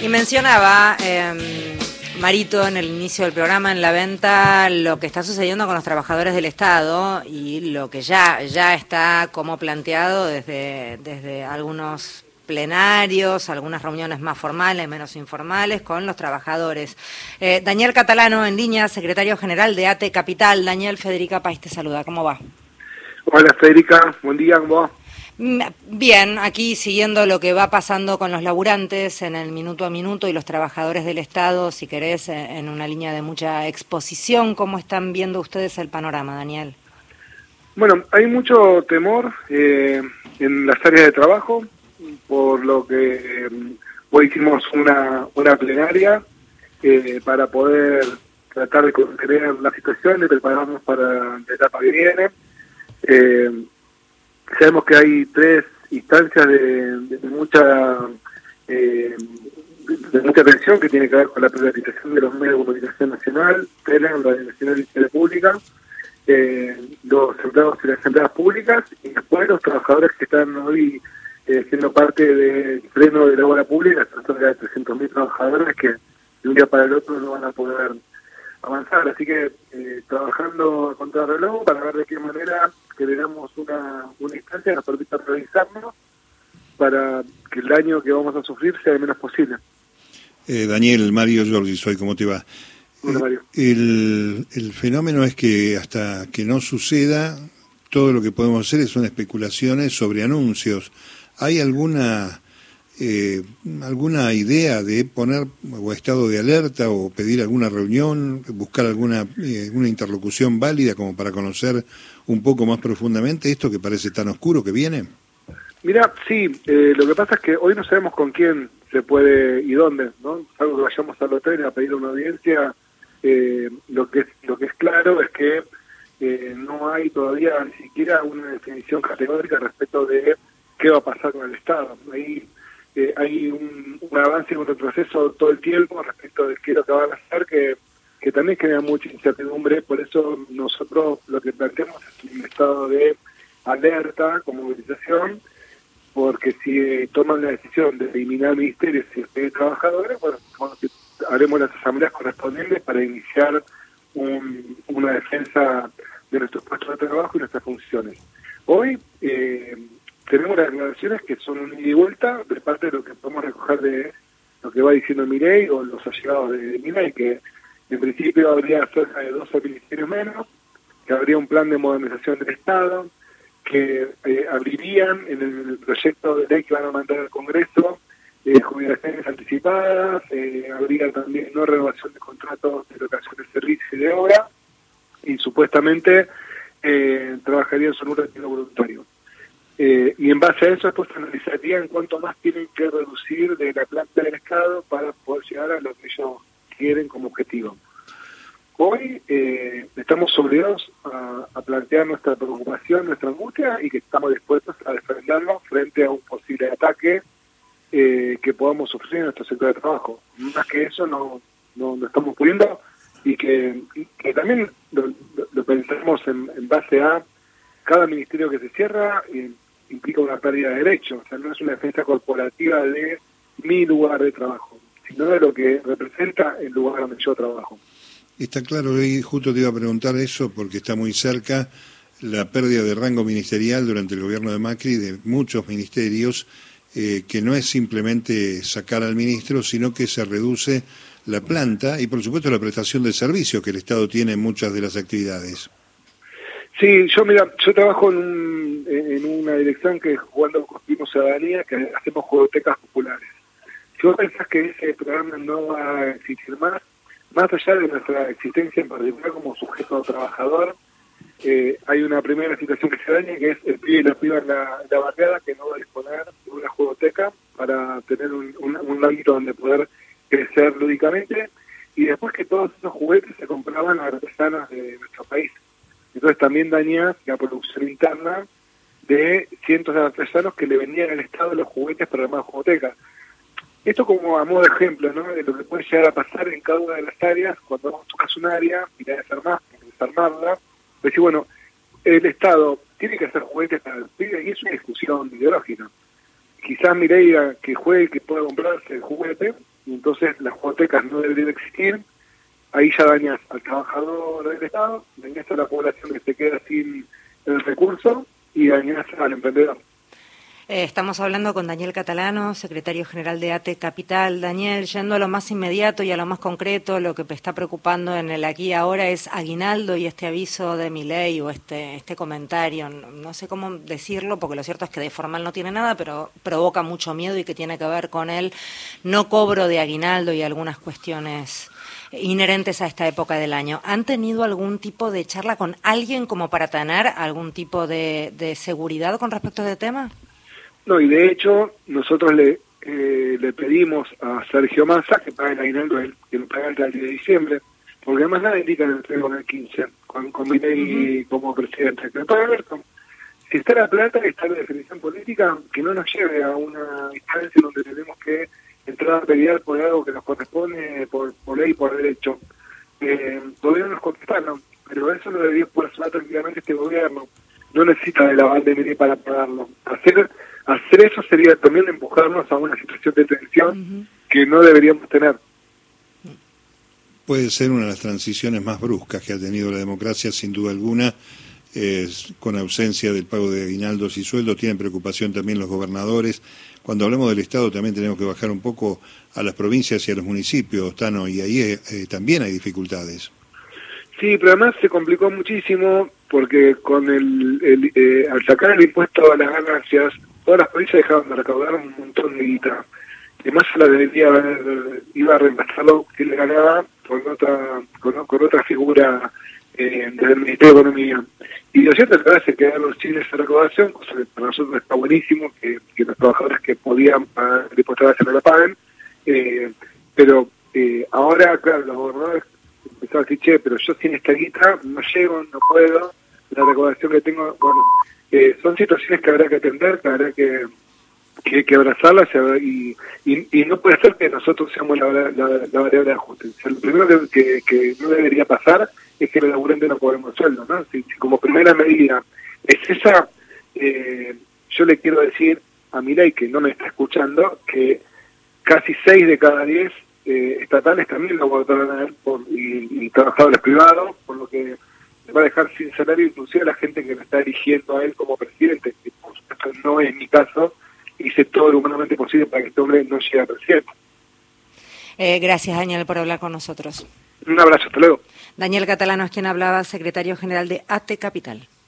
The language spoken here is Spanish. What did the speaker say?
Y mencionaba em, Marito en el inicio del programa, en la venta, lo que está sucediendo con los trabajadores del Estado y lo que ya, ya está como planteado desde, desde algunos plenarios, algunas reuniones más formales, menos informales, con los trabajadores. Eh, Daniel Catalano, en línea, secretario general de ATE Capital. Daniel, Federica País te saluda. ¿Cómo va? Hola, Federica. Buen día, ¿cómo va? Mm, bien, aquí siguiendo lo que va pasando con los laburantes en el minuto a minuto y los trabajadores del Estado, si querés, eh, en una línea de mucha exposición, ¿cómo están viendo ustedes el panorama, Daniel? Bueno, hay mucho temor eh, en las áreas de trabajo, por lo que mm, hoy hicimos una, una plenaria eh, para poder tratar de contener la situación y prepararnos para la etapa que viene. Eh, sabemos que hay tres instancias de, mucha eh, de mucha atención que tiene que ver con la privatización de los medios de comunicación nacional, Tele, Radio Nacional y Tele Pública, los empleados y las empleadas públicas y después los trabajadores que están hoy eh, siendo parte del freno de la obra pública, son de 300.000 trabajadores que de un día para el otro no van a poder avanzar. Así que eh, trabajando contra el reloj para ver de qué manera generamos una, una instancia que nos permita realizarnos para que el daño que vamos a sufrir sea el menos posible. Eh, Daniel, Mario Giorgi, soy, ¿cómo te va? Hola, Mario. El, el fenómeno es que hasta que no suceda, todo lo que podemos hacer son especulaciones sobre anuncios. ¿Hay alguna eh, alguna idea de poner o estado de alerta o pedir alguna reunión, buscar alguna eh, una interlocución válida como para conocer un poco más profundamente esto que parece tan oscuro que viene? Mira, sí, eh, lo que pasa es que hoy no sabemos con quién se puede y dónde, ¿no? Algo que vayamos al hotel a pedir una audiencia, lo que lo que es claro es que no hay todavía ni siquiera una definición categórica respecto de qué va a pasar con el Estado. Ahí eh, hay un, avance y un retroceso todo el tiempo respecto de qué es lo que van a hacer, que, también genera mucha incertidumbre. Por eso nosotros lo que planteamos es un estado de alerta con movilización, porque si eh, toman la decisión de eliminar ministerios y de trabajadores, bueno, haremos las asambleas correspondientes para iniciar una defensa de nuestros puestos de trabajo y nuestras funciones. Hoy eh, tenemos las declaraciones que son un ida y vuelta de parte de lo que podemos recoger de lo que va diciendo Mirey o los allegados de, Mirey, que en principio habría cerca de 12 ministerios menos, que habría un plan de modernización del Estado, que eh, abrirían en el, proyecto de ley que van a mandar al Congreso eh, jubilaciones anticipadas, eh, habría también no renovación de contratos de locación de y de obra, y supuestamente trabajarían sobre un retiro voluntario. Y en base a eso después analizarían cuánto más tienen que reducir de la planta del Estado para poder llegar a lo que ellos quieren como objetivo. Hoy eh, estamos obligados a, plantear nuestra preocupación, nuestra angustia y que estamos dispuestos a defenderlo frente a un posible ataque eh, que podamos sufrir en nuestro sector de trabajo. Más que eso no, no, estamos pudiendo y que, también lo, pensamos en, en, base a cada ministerio que se cierra. Implica una pérdida de derechos, o sea, no es una defensa corporativa de mi lugar de trabajo, sino de lo que representa el lugar donde yo trabajo. Está claro, y justo te iba a preguntar eso porque está muy cerca la pérdida de rango ministerial durante el gobierno de Macri de muchos ministerios, eh, que no es simplemente sacar al ministro, sino que se reduce la planta y por supuesto la prestación de servicios que el Estado tiene en muchas de las actividades. Sí, yo mira, yo trabajo en, en una dirección que es Jugando Construimos Ciudadanía, que hacemos juegotecas populares. Vos pensás que ese programa no va a existir más, más allá de nuestra existencia en particular como sujeto trabajador, eh, hay una primera situación que se daña, que es el pibe y la piba en la, barriada, que no va a disponer de una juegoteca para tener un, un ámbito donde poder crecer lúdicamente, y después que todos esos juguetes se compraban a artesanas de nuestro país. Entonces también daña la producción interna de cientos de artesanos que le vendían al Estado los juguetes para armar jugotecas. Esto como a modo de ejemplo, ¿no? De lo que puede llegar a pasar en cada una de las áreas cuando vos tocas un área y la desarmás, desarmarla, decir, bueno, el Estado tiene que hacer juguetes para el y es una discusión ideológica. Quizás Mireia que juegue, que pueda comprarse el juguete, y entonces las hipotecas no deberían existir, ahí ya dañas al trabajador del Estado, dañas a la población que se queda sin el recurso y dañas al emprendedor. Eh, estamos hablando con Daniel Catalano, secretario general de ATE Capital. Daniel, yendo a lo más inmediato y a lo más concreto, lo que me está preocupando en el aquí ahora es Aguinaldo y este aviso de mi ley o este, este comentario. No sé cómo decirlo, porque lo cierto es que de formal no tiene nada, pero provoca mucho miedo y que tiene que ver con el no cobro de Aguinaldo y algunas cuestiones inherentes a esta época del año. ¿Han tenido algún tipo de charla con alguien como para tener algún tipo de, de seguridad con respecto a este tema? No, y de hecho, nosotros le, eh, le pedimos a Sergio Massa que pague el aguinaldo, que lo pague el 10 de diciembre, porque además nada indica en el con el 15, con, con mi como presidente. Que pague Alberto. Si está la plata, está la definición política, que no nos lleve a una instancia donde tenemos que entrar a pelear por algo que nos corresponde por, por ley, por derecho. Eh, todavía nos contestaron, pero eso lo debería poder hacer tranquilamente este gobierno. No necesita de la de para pagarlo. Hacer hacer eso sería también empujarnos a una situación de tensión que no deberíamos tener. Puede ser una de las transiciones más bruscas que ha tenido la democracia, sin duda alguna, es, con ausencia del pago de aguinaldos y sueldos. Tienen preocupación también los gobernadores. Cuando hablamos del Estado también tenemos que bajar un poco a las provincias y a los municipios, Tano, y ahí eh, también hay dificultades. Sí, pero además se complicó muchísimo porque con el, el eh, al sacar el impuesto a las ganancias todas las provincias dejaban de recaudar un montón de guita. Además la debería haber, iba a reemplazarlo que le ganaba con otra, con, otra figura eh, del Ministerio de Economía. Y lo cierto es que ahora se quedaron sin esa recaudación, cosa que para nosotros está buenísimo, que, los trabajadores que podían pagar el impuesto no lo paguen. Eh, pero eh, ahora, claro, los gobernadores empezaron a decir, che, pero yo sin esta guita no llego, no puedo, la recaudación que tengo, bueno, eh, son situaciones que habrá que atender, que habrá que, que, abrazarlas y, y, no puede ser que nosotros seamos la, variable de ajuste. lo primero que, que, no debería pasar es que los laburantes no cobremos sueldo. ¿no? Si, como primera medida es esa, eh, yo le quiero decir a Mirai que no me está escuchando que casi 6 de cada 10 eh, estatales también lo votaron a él por, y, y trabajadores privados, por lo que va a dejar sin salario inclusive a la gente que lo está eligiendo a él como presidente, que por supuesto no es mi caso, hice todo lo humanamente posible para que este hombre no llegue a presidente. Eh, gracias, Daniel, por hablar con nosotros. Un abrazo, hasta luego. Daniel Catalano es quien hablaba, secretario general de AT Capital.